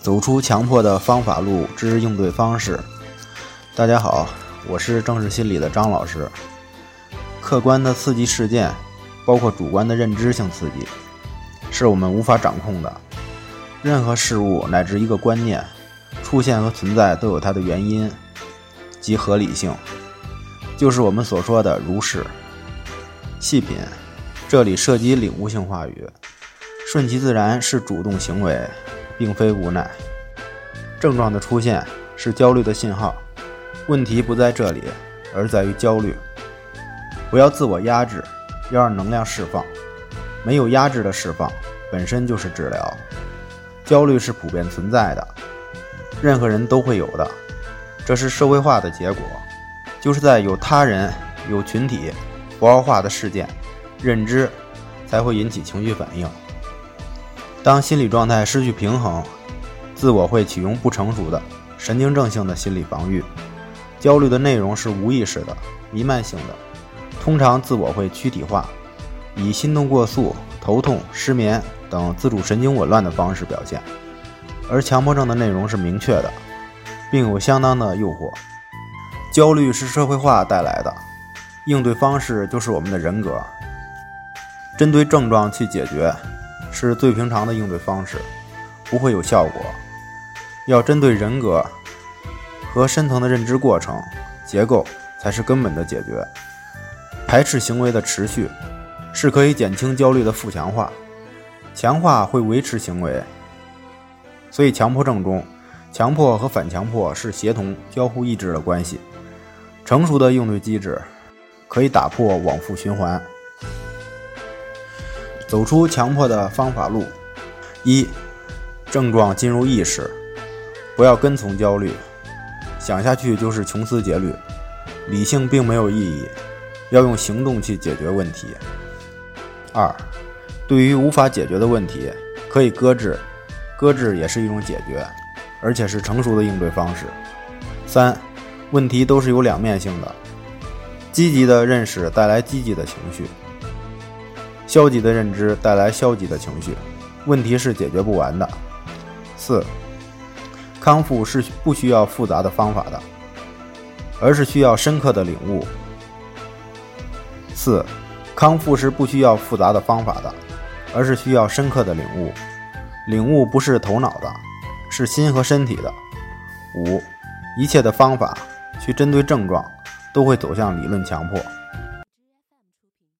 走出强迫的方法路之应对方式。大家好，我是正视心理的张老师。客观的刺激事件，包括主观的认知性刺激，是我们无法掌控的。任何事物乃至一个观念出现和存在都有它的原因及合理性，就是我们所说的如是。细品，这里涉及领悟性话语，顺其自然是主动行为。并非无奈，症状的出现是焦虑的信号。问题不在这里，而在于焦虑。不要自我压制，要让能量释放。没有压制的释放，本身就是治疗。焦虑是普遍存在的，任何人都会有的。这是社会化的结果，就是在有他人、有群体、符号化的事件、认知，才会引起情绪反应。当心理状态失去平衡，自我会启用不成熟的神经症性的心理防御。焦虑的内容是无意识的、弥漫性的，通常自我会躯体化，以心动过速、头痛、失眠等自主神经紊乱的方式表现。而强迫症的内容是明确的，并有相当的诱惑。焦虑是社会化带来的，应对方式就是我们的人格，针对症状去解决。是最平常的应对方式，不会有效果。要针对人格和深层的认知过程结构，才是根本的解决。排斥行为的持续，是可以减轻焦虑的负强化，强化会维持行为。所以，强迫症中，强迫和反强迫是协同交互抑制的关系。成熟的应对机制，可以打破往复循环。走出强迫的方法路：一、症状进入意识，不要跟从焦虑，想下去就是穷思竭虑，理性并没有意义，要用行动去解决问题。二、对于无法解决的问题，可以搁置，搁置也是一种解决，而且是成熟的应对方式。三、问题都是有两面性的，积极的认识带来积极的情绪。消极的认知带来消极的情绪，问题是解决不完的。四，康复是不需要复杂的方法的，而是需要深刻的领悟。四，康复是不需要复杂的方法的，而是需要深刻的领悟。领悟不是头脑的，是心和身体的。五，一切的方法去针对症状，都会走向理论强迫。